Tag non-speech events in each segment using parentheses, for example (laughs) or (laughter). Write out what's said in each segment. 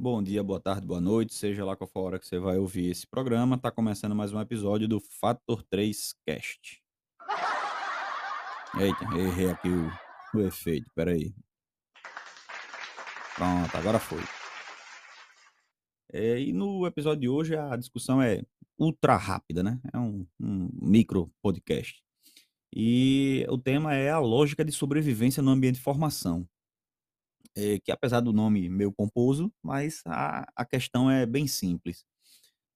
Bom dia, boa tarde, boa noite, seja lá qual for a hora que você vai ouvir esse programa. Está começando mais um episódio do Fator 3 Cast. Eita, errei aqui o, o efeito, peraí. Pronto, agora foi. É, e no episódio de hoje a discussão é ultra rápida, né? É um, um micro podcast. E o tema é a lógica de sobrevivência no ambiente de formação é, que apesar do nome meio pomposo, mas a, a questão é bem simples.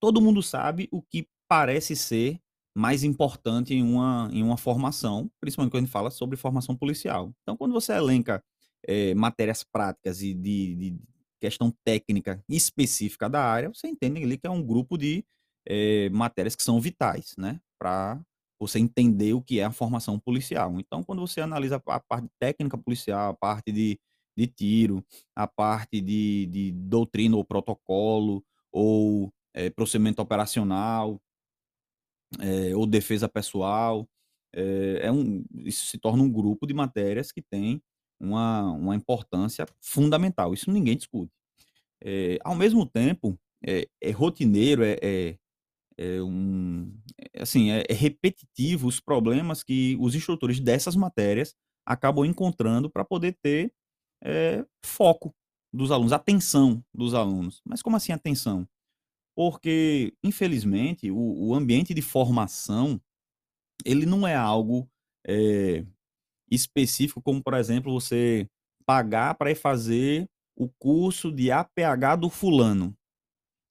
Todo mundo sabe o que parece ser mais importante em uma, em uma formação, principalmente quando a gente fala sobre formação policial. Então, quando você elenca é, matérias práticas e de, de, questão técnica específica da área, você entende ali que é um grupo de é, matérias que são vitais, né? Para você entender o que é a formação policial. Então, quando você analisa a parte técnica policial, a parte de de tiro, a parte de, de doutrina ou protocolo, ou é, procedimento operacional, é, ou defesa pessoal. É, um, isso se torna um grupo de matérias que tem uma, uma importância fundamental. Isso ninguém discute. ao mesmo tempo, é, rotineiro, é, é, é um, assim, é, é repetitivo os problemas que os instrutores dessas matérias acabam encontrando para poder ter é, foco dos alunos, atenção dos alunos. Mas como assim atenção? Porque, infelizmente, o, o ambiente de formação ele não é algo é, específico, como, por exemplo, você pagar para fazer o curso de APH do fulano.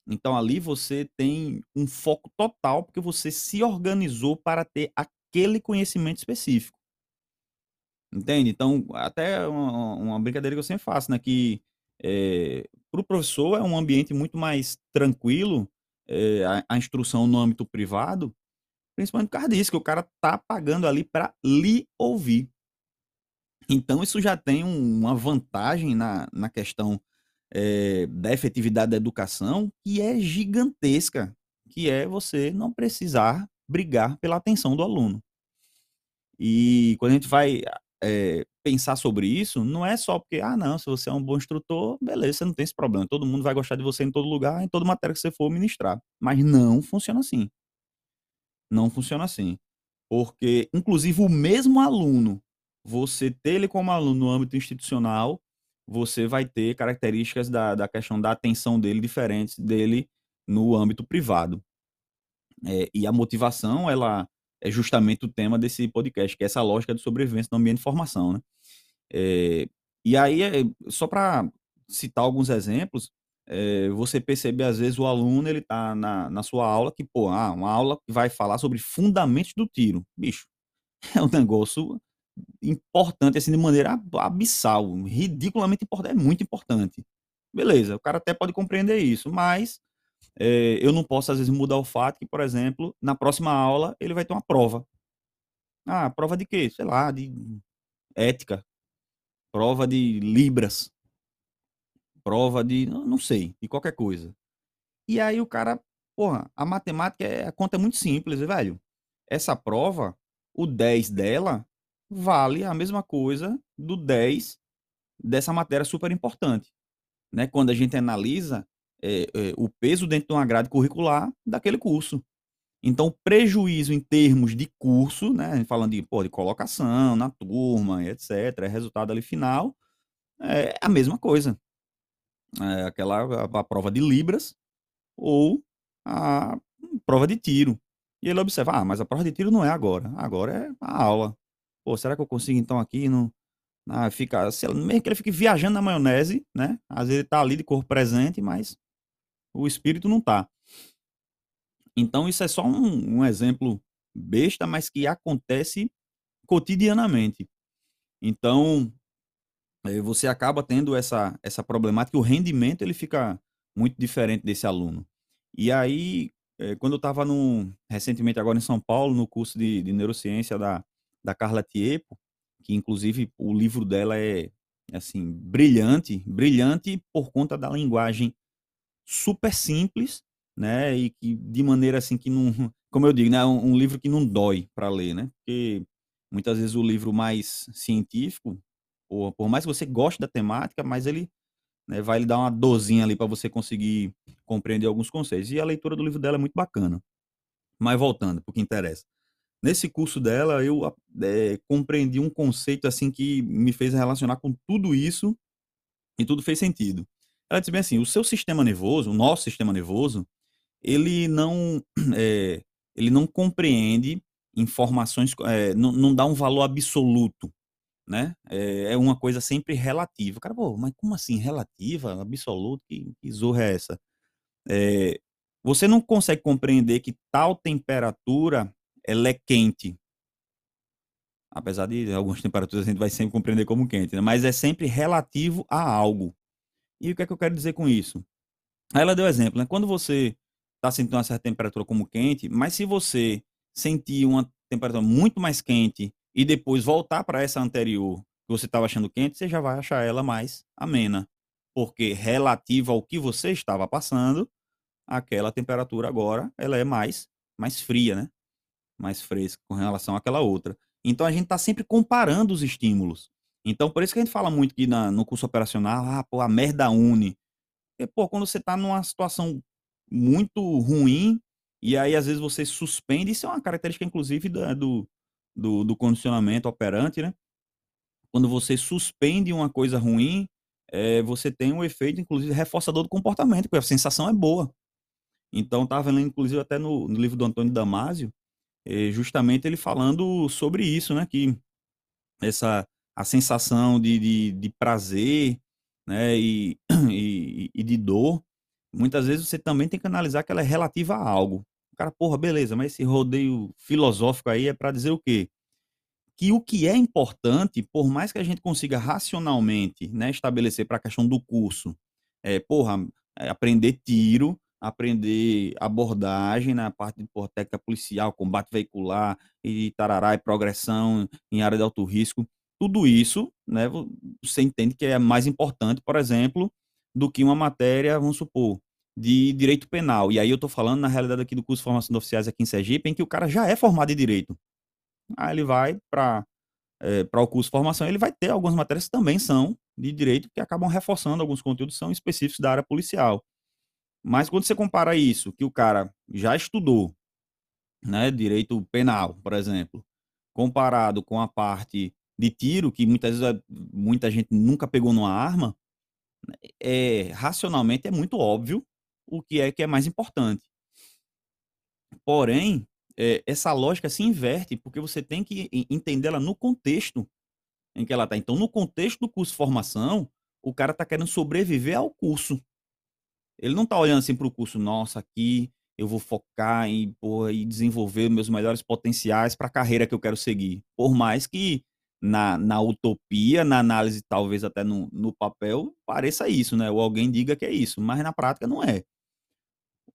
Então, ali você tem um foco total, porque você se organizou para ter aquele conhecimento específico. Entende? Então, até uma, uma brincadeira que eu sempre faço, né? Que é, para o professor é um ambiente muito mais tranquilo é, a, a, instrução no âmbito privado, principalmente por causa disso, que o cara tá pagando ali para lhe ouvir. Então, isso já tem um, uma vantagem na, na questão é, da efetividade da educação que é gigantesca, que é você não precisar brigar pela atenção do aluno. E quando a gente vai é, pensar sobre isso, não é só porque, ah, não, se você é um bom instrutor, beleza, você não tem esse problema. Todo mundo vai gostar de você em todo lugar, em toda matéria que você for ministrar. Mas não funciona assim. Não funciona assim. Porque, inclusive, o mesmo aluno, você ter ele como aluno no âmbito institucional, você vai ter características da, da questão da atenção dele diferentes dele no âmbito privado. É, e a motivação, ela é justamente o tema desse podcast, que é essa lógica de sobrevivência no ambiente de formação, né? É, e aí, é, só para citar alguns exemplos, é, você percebe, às vezes, o aluno, ele tá na, na sua aula, que, pô, ah, uma aula que vai falar sobre fundamentos do tiro. Bicho, (laughs) é um negócio importante, assim, de maneira abissal, ridiculamente importante, é muito importante. Beleza, o cara até pode compreender isso, mas é, eu não posso, às vezes, mudar o fato que, por exemplo, na próxima aula ele vai ter uma prova. Ah, prova de quê? Sei lá, de ética, prova de libras, prova de, não sei, de qualquer coisa. E aí o cara, porra, a matemática, é, a conta é muito simples, velho. Essa prova, o 10 dela vale a mesma coisa do 10 dessa matéria super importante. Né? Quando a gente analisa é, é, o peso dentro de uma grade curricular daquele curso. Então, prejuízo em termos de curso, né, falando de, pô, de colocação na turma, etc., resultado ali final, é a mesma coisa. É aquela a, a prova de Libras ou a prova de tiro. E ele observa, ah, mas a prova de tiro não é agora, agora é a aula. Pô, será que eu consigo então aqui no, ah, fica, mesmo que ele fique viajando na maionese, né? Às vezes ele tá ali de corpo presente, mas o espírito não está. Então, isso é só um, um exemplo besta, mas que acontece cotidianamente. Então, eh, você acaba tendo essa, essa problemática, o rendimento ele fica muito diferente desse aluno. E aí, eh, quando eu estava recentemente agora em São Paulo, no curso de, de neurociência da, da Carla Tiepo, que inclusive o livro dela é assim brilhante, brilhante por conta da linguagem super simples, né? E que de maneira assim que não como eu digo, né, um, um livro que não dói para ler, né? Porque muitas vezes o livro mais científico, por, por mais que você goste da temática, mas ele né, vai lhe dar uma dozinha ali para você conseguir compreender alguns conceitos. E a leitura do livro dela é muito bacana. Mas voltando para o que interessa. Nesse curso dela, eu é, compreendi um conceito assim que me fez relacionar com tudo isso e tudo fez sentido. Ela disse bem assim: o seu sistema nervoso, o nosso sistema nervoso, ele não, é, (clears throat) ele não compreende informações, é, não, não dá um valor absoluto, né? É, uma coisa sempre relativa. Cara, pô, mas como assim relativa, absoluto? Que, que zorra é essa? É, você não consegue compreender que tal temperatura ela é quente. Apesar de algumas (laughs) temperaturas a gente vai sempre compreender como quente, né? mas é sempre relativo a algo. E o que é que eu quero dizer com isso? Aí ela deu exemplo, né? Quando você está sentindo uma certa temperatura como quente, mas se você sentir uma temperatura muito mais quente e depois voltar para essa anterior que você estava achando quente, você já vai achar ela mais amena, porque relativa ao que você estava passando, aquela temperatura agora ela é mais mais fria, né? Mais fresca com relação àquela outra. Então a gente está sempre comparando os estímulos. Então por isso que a gente fala muito que na, no curso operacional, ah, pô, a merda une. Porque, pô, quando você está numa situação muito ruim, e aí às vezes você suspende, isso é uma característica inclusive da, do, do, do, condicionamento operante, né? Quando você suspende uma coisa ruim, é, você tem um efeito, inclusive, reforçador do comportamento, porque a sensação é boa. Então, estava lendo, inclusive, até no, no, livro do Antônio Damasio, justamente ele falando sobre isso, né? Que essa a sensação de, de, de prazer né, (clears throat) e, e, e de dor, muitas vezes você também tem que analisar que ela é relativa a algo. O cara, porra, beleza, mas esse rodeio filosófico aí é para dizer o quê? Que o que é importante, por mais que a gente consiga racionalmente né, estabelecer para a questão do curso, é, porra, é aprender tiro, aprender abordagem na parte de técnica policial, combate veicular e tarará e progressão em área de alto risco. Tudo isso, né, você entende que é mais importante, por exemplo, do que uma matéria, vamos supor, de direito penal. E aí eu estou falando, na realidade, aqui do curso de formação de oficiais aqui em Sergipe, em que o cara já é formado em direito. Aí ele vai para é, para o curso de formação, ele vai ter algumas matérias que também são de direito, que acabam reforçando alguns conteúdos são específicos da área policial. Mas quando você compara isso, que o cara já estudou, né, direito penal, por exemplo, comparado com a parte de tiro, que muitas vezes muita gente nunca pegou numa arma, é, racionalmente é muito óbvio o que é que é mais importante. Porém, é, essa lógica se inverte porque você tem que entendê-la no contexto em que ela está. Então, no contexto do curso de formação, o cara está querendo sobreviver ao curso. Ele não está olhando assim para o curso, nossa, aqui eu vou focar em porra, e desenvolver meus melhores potenciais para a carreira que eu quero seguir. Por mais que na, na utopia, na análise, talvez até no, no papel, pareça isso, né? Ou alguém diga que é isso, mas na prática não é.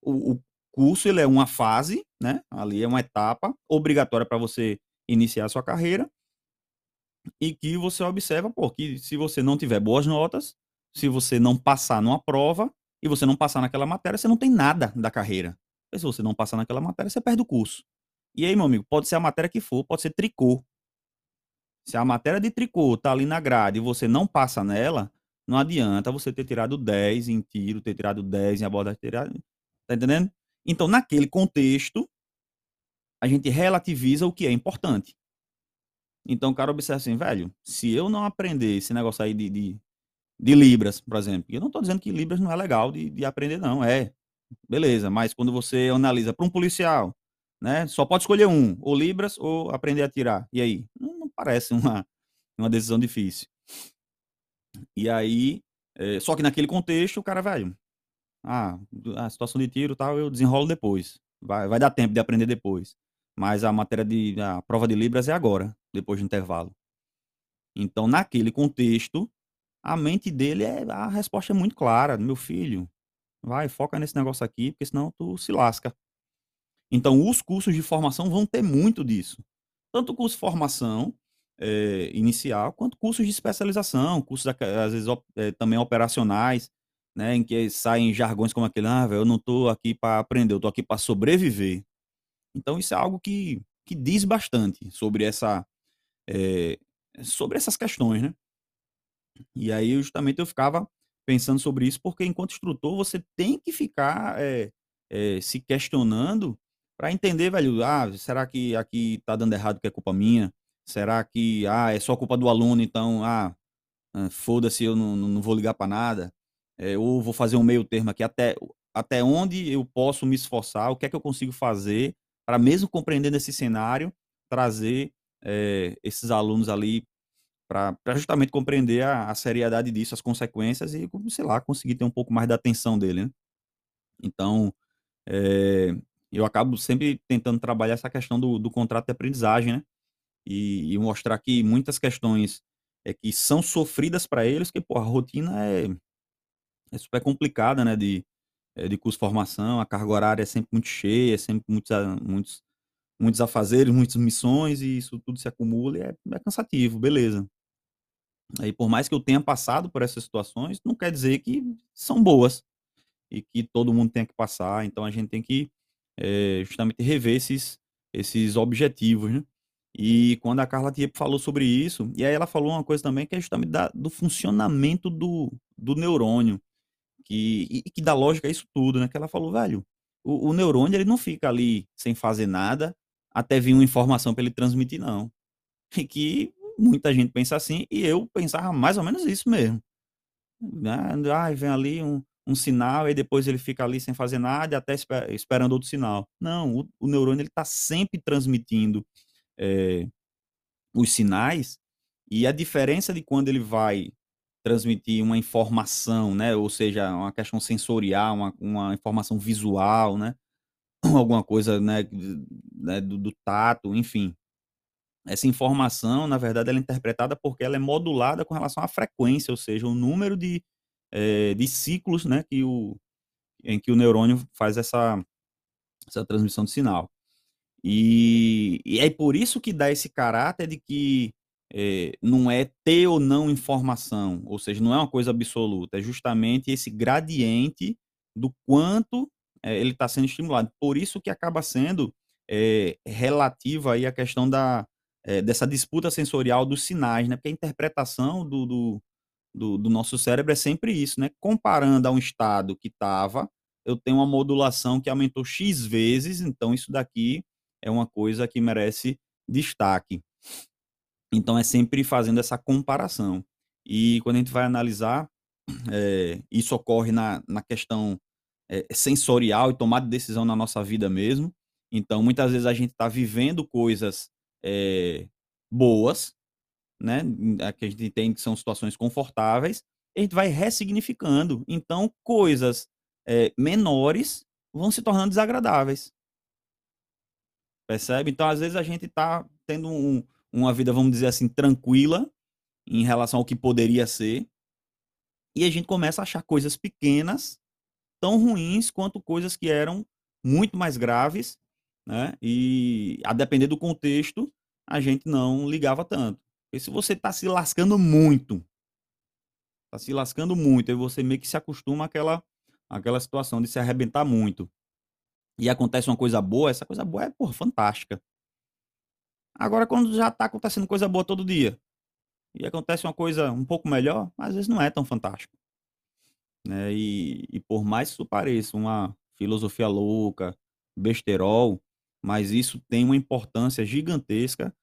O, o curso ele é uma fase, né? Ali é uma etapa obrigatória para você iniciar a sua carreira e que você observa, pô, que se você não tiver boas notas, se você não passar numa prova e você não passar naquela matéria, você não tem nada da carreira. E se você não passar naquela matéria, você perde o curso. E aí, meu amigo, pode ser a matéria que for, pode ser tricô, se a matéria de tricô tá ali na grade e você não passa nela, não adianta você ter tirado 10 em tiro, ter tirado 10 em abordagem, tirado... tá entendendo? Então, naquele contexto, a gente relativiza o que é importante. Então, o cara observa assim, velho, se eu não aprender esse negócio aí de, de, de Libras, por exemplo, eu não estou dizendo que Libras não é legal de, de aprender, não, é. Beleza, mas quando você analisa para um policial, né, só pode escolher um, ou Libras ou aprender a tirar. E aí? parece uma, uma decisão difícil. E aí, é, só que naquele contexto, o cara, velho, ah, a situação de tiro tal, eu desenrolo depois. Vai, vai dar tempo de aprender depois. Mas a matéria de. a prova de Libras é agora, depois do intervalo. Então, naquele contexto, a mente dele é. A resposta é muito clara. Meu filho, vai, foca nesse negócio aqui, porque senão tu se lasca. Então, os cursos de formação vão ter muito disso. Tanto curso de formação, é, inicial, quanto cursos de especialização, cursos às vezes é, também operacionais, né, em que saem jargões como aquele, ah, velho, eu não estou aqui para aprender, eu estou aqui para sobreviver. Então isso é algo que, que diz bastante sobre essa é, sobre essas questões, né? E aí justamente eu ficava pensando sobre isso, porque enquanto instrutor você tem que ficar é, é, se questionando para entender, velho, ah, será que aqui tá dando errado que é culpa minha? Será que, ah, é só culpa do aluno, então, ah, foda-se, eu não, não vou ligar para nada? É, ou vou fazer um meio termo aqui, até, até onde eu posso me esforçar, o que é que eu consigo fazer para, mesmo compreendendo esse cenário, trazer é, esses alunos ali para justamente compreender a, a, seriedade disso, as consequências e, sei lá, conseguir ter um pouco mais da atenção dele, né? Então, é, eu acabo sempre tentando trabalhar essa questão do, do contrato de aprendizagem, né? E, e, mostrar que muitas questões é que são sofridas para eles, que pô, a rotina é, é super complicada, né? De, é, de curso de formação, a carga horária é sempre muito cheia, é sempre muitos, muitos, muitos afazeres, (laughs) muitas missões, e isso tudo se acumula e é, é cansativo, beleza. Aí, por mais que eu tenha passado por essas situações, não quer dizer que são boas e que todo mundo tenha que passar. Então, a gente tem que é, justamente rever esses, esses objetivos, né? E quando a Carla Tiepo falou sobre isso, e aí ela falou uma coisa também que é justamente da, do funcionamento do, do neurônio, que, e, que dá lógica a isso tudo, né? Que ela falou, velho, o, o neurônio ele não fica ali sem fazer nada até vir uma informação para ele transmitir, não. (laughs) E que muita gente pensa assim, e eu pensava mais ou menos isso mesmo. Né? Ah, vem ali um, um sinal, e depois ele fica ali sem fazer nada, até esper esperando outro sinal. Não, o, o neurônio está sempre transmitindo é, os sinais, e a diferença de quando ele vai transmitir uma informação, né, ou seja, uma questão sensorial, uma, uma informação visual, né, (clears throat) alguma coisa, né, né do, do tato, enfim, essa informação, na verdade, ela é interpretada porque ela é modulada com relação à frequência, ou seja, o número de, é, de ciclos né, que o, em que o neurônio faz essa, essa transmissão de sinal. E, e é por isso que dá esse caráter de que é, não é ter ou não informação, ou seja, não é uma coisa absoluta, é justamente esse gradiente do quanto é, ele está sendo estimulado. Por isso que acaba sendo é, relativa aí a questão da, é, dessa disputa sensorial dos sinais, né? Porque a interpretação do, do, do, do nosso cérebro é sempre isso, né? Comparando a um estado que estava, eu tenho uma modulação que aumentou X vezes, então isso daqui é uma coisa que merece destaque. Então é sempre fazendo essa comparação. E quando a gente vai analisar, é, isso ocorre na, na questão é, sensorial e tomada de decisão na nossa vida mesmo. Então, muitas vezes a gente está vivendo coisas é, boas, né? Que a gente entende que são situações confortáveis, a gente vai ressignificando. Então, coisas é, menores vão se tornando desagradáveis. Percebe? Então, às vezes, a gente está tendo um, uma vida, vamos dizer assim, tranquila em relação ao que poderia ser. E a gente começa a achar coisas pequenas tão ruins quanto coisas que eram muito mais graves né? E a depender do contexto, a gente não ligava tanto. Porque se você está se lascando muito, está se lascando muito, aí você meio que se acostuma àquela, àquela situação de se arrebentar muito. E acontece uma coisa boa, essa coisa boa é, porra, fantástica. Agora, quando já está acontecendo coisa boa todo dia, e acontece uma coisa um pouco melhor, às vezes não é tão fantástico. Né? E, e por mais que isso pareça uma filosofia louca, besterol, mas isso tem uma importância gigantesca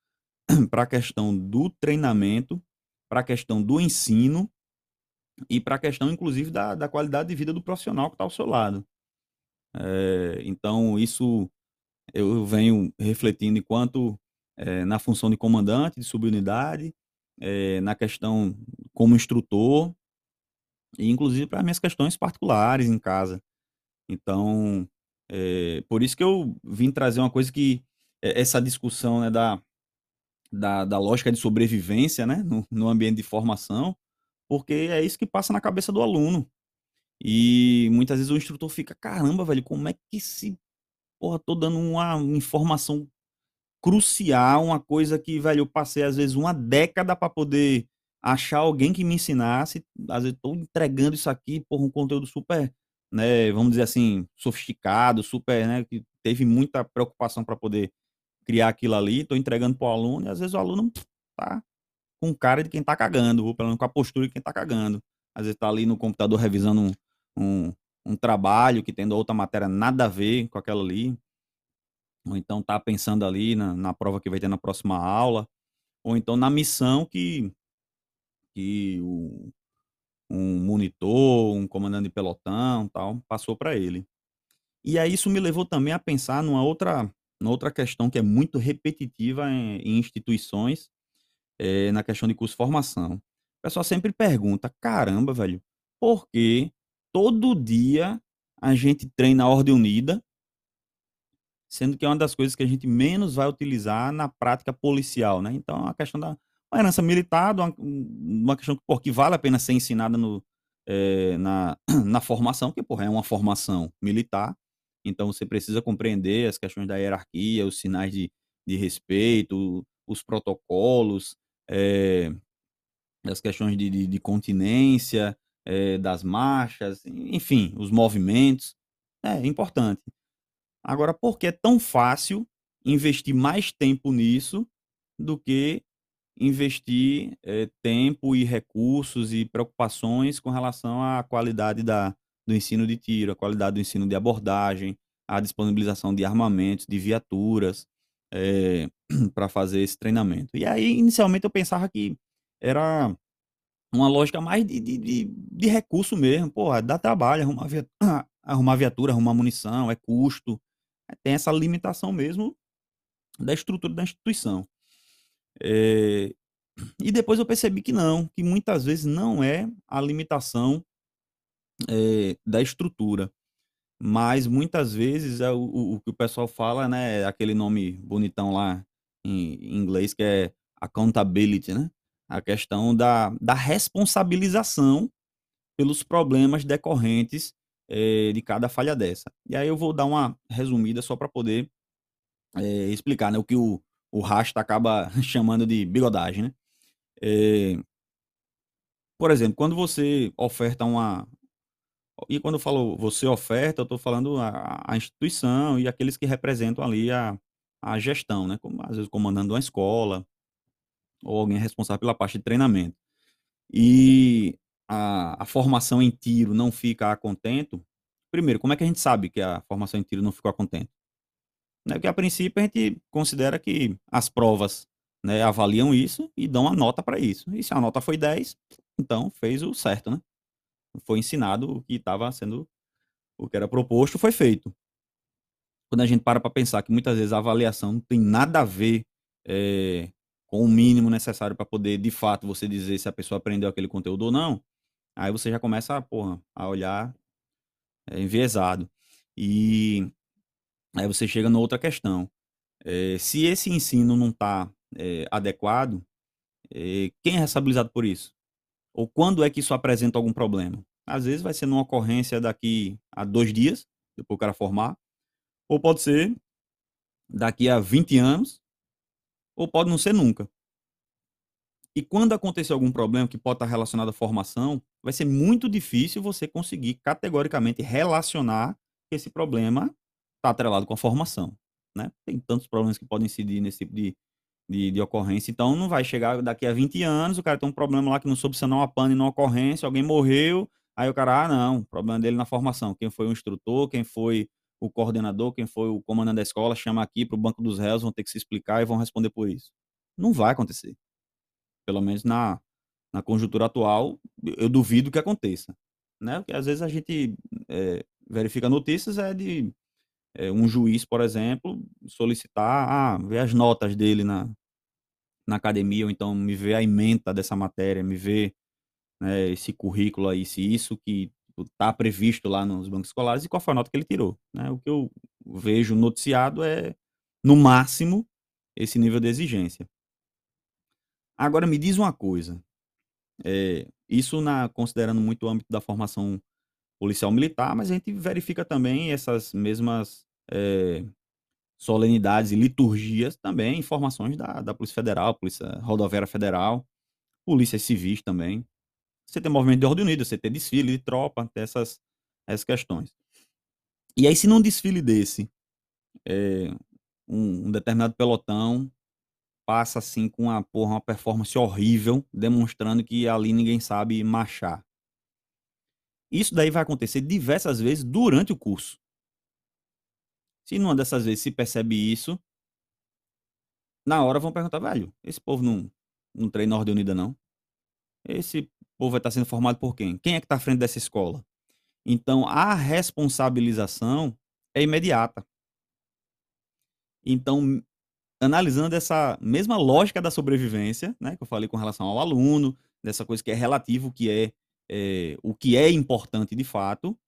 (clears throat) para a questão do treinamento, para a questão do ensino e para a questão, inclusive, da, da qualidade de vida do profissional que está ao seu lado. É, então, isso eu venho refletindo enquanto é, na função de comandante, de subunidade, é, na questão como instrutor, e inclusive para minhas questões particulares em casa. Então, é, por isso que eu vim trazer uma coisa que é, essa discussão né, da, da, da, lógica de sobrevivência né, no, no, ambiente de formação, porque é isso que passa na cabeça do aluno. E muitas vezes o instrutor fica, caramba, velho, como é que se. Porra, tô dando uma informação crucial, uma coisa que, velho, eu passei às vezes uma década para poder achar alguém que me ensinasse. Às vezes tô entregando isso aqui, porra, um conteúdo super né, vamos dizer assim, sofisticado, super, né, que teve muita preocupação para poder criar aquilo ali, estou entregando para o aluno, e às vezes o aluno tá com cara de quem está cagando, ou pelo menos com a postura de quem está cagando. Às vezes está ali no computador revisando um, um, um, trabalho que tendo outra matéria nada a ver com aquela ali. Ou então está pensando ali na, na prova que vai ter na próxima aula. Ou então na missão que, que o, um monitor, um comandante de pelotão tal, passou para ele. E aí isso me levou também a pensar numa outra, numa outra questão que é muito repetitiva em, em instituições, é, na questão de curso formação. O pessoal sempre pergunta: caramba, velho, por que todo dia a gente treina a ordem unida, sendo que é uma das coisas que a gente menos vai utilizar na prática policial, né? Então, a questão da uma herança militar, uma, uma questão que, por, que vale a pena ser ensinada no, é, na, (clears throat) na formação, que porra, é uma formação militar, então você precisa compreender as questões da hierarquia, os sinais de, de respeito, os protocolos, é, as questões de, de, de continência, é, das marchas, enfim, os movimentos. É importante. Agora, por que é tão fácil investir mais tempo nisso do que investir é, tempo e recursos e preocupações com relação à qualidade da, do ensino de tiro, a qualidade do ensino de abordagem, a disponibilização de armamentos, de viaturas, é, eh, (clears throat) para fazer esse treinamento. E aí, inicialmente, eu pensava que era uma lógica mais de, de, de, de recurso mesmo. Pô, dá trabalho arrumar viatura, (clears throat) arrumar, viatura, arrumar munição, é custo. Tem essa limitação mesmo da estrutura da instituição. É, e depois eu percebi que não, que muitas vezes não é a limitação é, da estrutura, mas muitas vezes é o, o, o, que o pessoal fala, né, é aquele nome bonitão lá em, em inglês que é accountability, né? A questão da, da responsabilização pelos problemas decorrentes é, de cada falha dessa. E aí eu vou dar uma resumida só para poder explicar né, o que o, o Rasta acaba (laughs) chamando de bigodagem, né? É, por exemplo, quando você oferta uma. E quando eu falo você oferta, eu estou falando a, a, instituição e aqueles que representam ali a, a gestão, né? Como, às vezes comandando uma escola ou alguém responsável pela parte de treinamento. E a, a formação em tiro não fica a contento. Primeiro, como é que a gente sabe que a formação em tiro não ficou a contento? Né, porque a princípio a gente considera que as provas né, avaliam isso e dão a nota para isso. E se a nota foi 10, então fez o certo, né? Foi ensinado o que estava sendo, o que era proposto foi feito. Quando a gente para para pensar que muitas vezes a avaliação não tem nada a ver é, com o mínimo necessário para poder, de fato, você dizer se a pessoa aprendeu aquele conteúdo ou não, aí você já começa porra, a olhar é, enviesado. E Aí você chega na outra questão. É, se esse ensino não está é, eh, adequado, é, quem é responsabilizado por isso? Ou quando é que isso apresenta algum problema? Às vezes vai ser numa ocorrência daqui a dois dias, depois o cara formar, ou pode ser daqui a 20 anos, ou pode não ser nunca. E quando acontecer algum problema que pode estar relacionado à formação, vai ser muito difícil você conseguir categoricamente relacionar esse problema está atrelado com a formação, né? Tem tantos problemas que podem incidir nesse tipo de, de, de, ocorrência. Então, não vai chegar daqui a 20 anos, o cara tem um problema lá que não soube sanar uma pane na ocorrência, alguém morreu, aí o cara, ah, não, problema dele na formação. Quem foi o instrutor, quem foi o coordenador, quem foi o comandante da escola, chama aqui para o banco dos réus, vão ter que se explicar e vão responder por isso. Não vai acontecer. Pelo menos na, na conjuntura atual, eu duvido que aconteça. Né? Porque às vezes a gente é, verifica notícias é de é, um juiz, por exemplo, solicitar, ah, ver as notas dele na, na academia, ou então me ver a ementa dessa matéria, me ver né, esse currículo aí, se isso que está previsto lá nos bancos escolares e qual foi a nota que ele tirou. Né? O que eu vejo noticiado é, no máximo, esse nível de exigência. Agora, me diz uma coisa. É, isso na, considerando muito o âmbito da formação policial militar, mas a gente verifica também essas mesmas é, solenidades e liturgias também, informações da, da Polícia Federal, Polícia Rodoviária Federal, polícias civis também. Você tem movimento de ordem unida, você tem desfile de tropa, tem essas, essas questões. E aí, se num desfile desse, é, um, um, determinado pelotão passa assim com uma, porra, uma performance horrível, demonstrando que ali ninguém sabe marchar. Isso daí vai acontecer diversas vezes durante o curso. Se numa dessas vezes se percebe isso, na hora vão perguntar, velho, esse povo não, não treina Ordem Unida, não? Esse povo vai estar sendo formado por quem? Quem é que está à frente dessa escola? Então, a responsabilização é imediata. Então, analisando essa mesma lógica da sobrevivência, né, que eu falei com relação ao aluno, dessa coisa que é relativo, que é, é o que é importante de fato,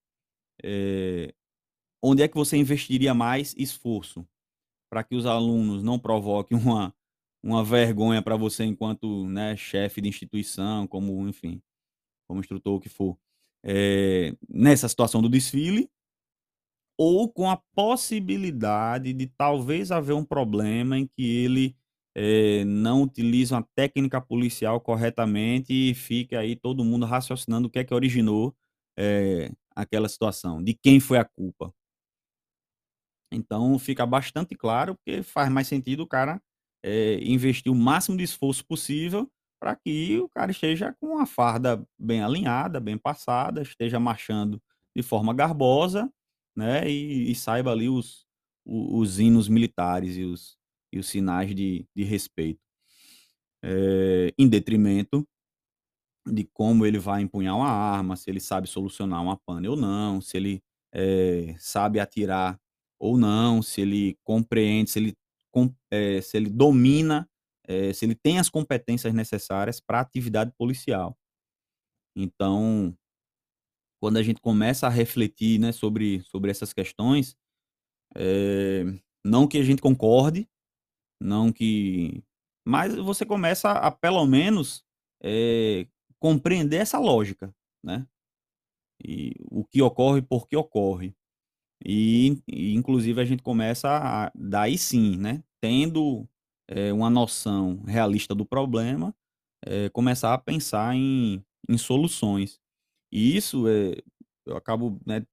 é, onde é que você investiria mais esforço para que os alunos não provoquem uma, uma vergonha para você enquanto né, chefe de instituição, como, enfim, como instrutor, o que for, é, nessa situação do desfile, ou com a possibilidade de talvez haver um problema em que ele é, não utiliza uma técnica policial corretamente e fica aí todo mundo raciocinando o que é que originou é, aquela situação, de quem foi a culpa. Então fica bastante claro, porque faz mais sentido o cara é, investir o máximo de esforço possível para que o cara esteja com a farda bem alinhada, bem passada, esteja marchando de forma garbosa, né? E, e saiba ali os, os, os, hinos militares e os, e os sinais de, de respeito. É, em detrimento de como ele vai empunhar uma arma, se ele sabe solucionar uma pane ou não, se ele é, sabe atirar ou não, se ele compreende, se ele é, se ele domina, é, se ele tem as competências necessárias para a atividade policial. Então, quando a gente começa a refletir né, sobre, sobre essas questões, é, não que a gente concorde, não que. Mas você começa a, pelo menos, é, compreender essa lógica, né? E o que ocorre, por que ocorre. E, e, inclusive, a gente começa a, daí sim, né? Tendo é, uma noção realista do problema, é, começar a pensar em, em soluções. E isso é, eu acabo né,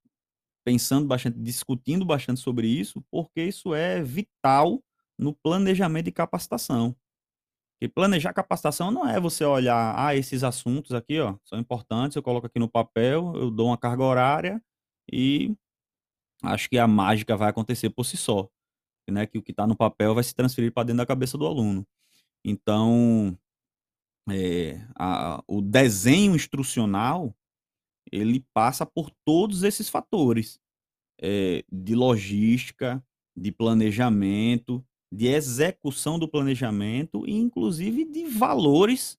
pensando bastante, discutindo bastante sobre isso, porque isso é vital no planejamento de capacitação. E planejar capacitação não é você olhar, ah, esses assuntos aqui, ó, são importantes, eu coloco aqui no papel, eu dou uma carga horária e acho que a mágica vai acontecer por si só, né? Que o que está no papel vai se transferir para dentro da cabeça do aluno. Então, é, a, o desenho instrucional ele passa por todos esses fatores é, de logística, de planejamento, de execução do planejamento e, inclusive, de valores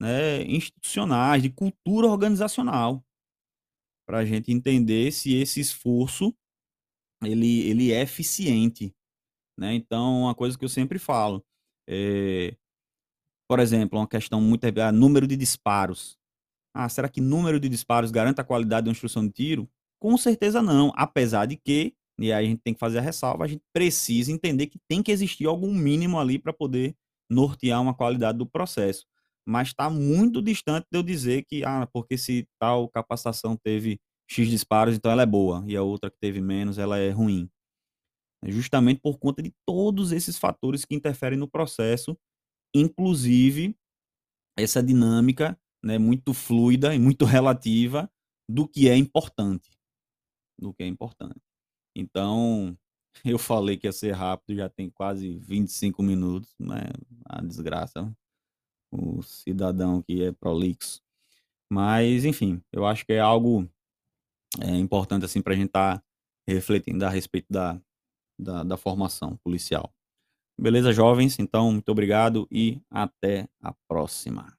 né, institucionais, de cultura organizacional, para a gente entender se esse esforço ele, ele é eficiente. Né? Então, uma coisa que eu sempre falo, é, por exemplo, uma questão muito é número de disparos. Ah, será que número de disparos garante a qualidade da instrução de tiro? Com certeza não, apesar de que, e aí a gente tem que fazer a ressalva, a gente precisa entender que tem que existir algum mínimo ali para poder nortear uma qualidade do processo. Mas está muito distante de eu dizer que, ah, porque se tal capacitação teve X disparos, então ela é boa, e a outra que teve menos, ela é ruim. É justamente por conta de todos esses fatores que interferem no processo, inclusive essa dinâmica né, muito fluida e muito relativa do que é importante. Do que é importante. Então, (laughs) eu falei que ia ser rápido, já tem quase 25 minutos, né? A desgraça. O cidadão que é prolixo. Mas, enfim, eu acho que é algo é, importante assim para a gente estar tá refletindo a respeito da, da, da formação policial. Beleza, jovens? Então, muito obrigado e até a próxima.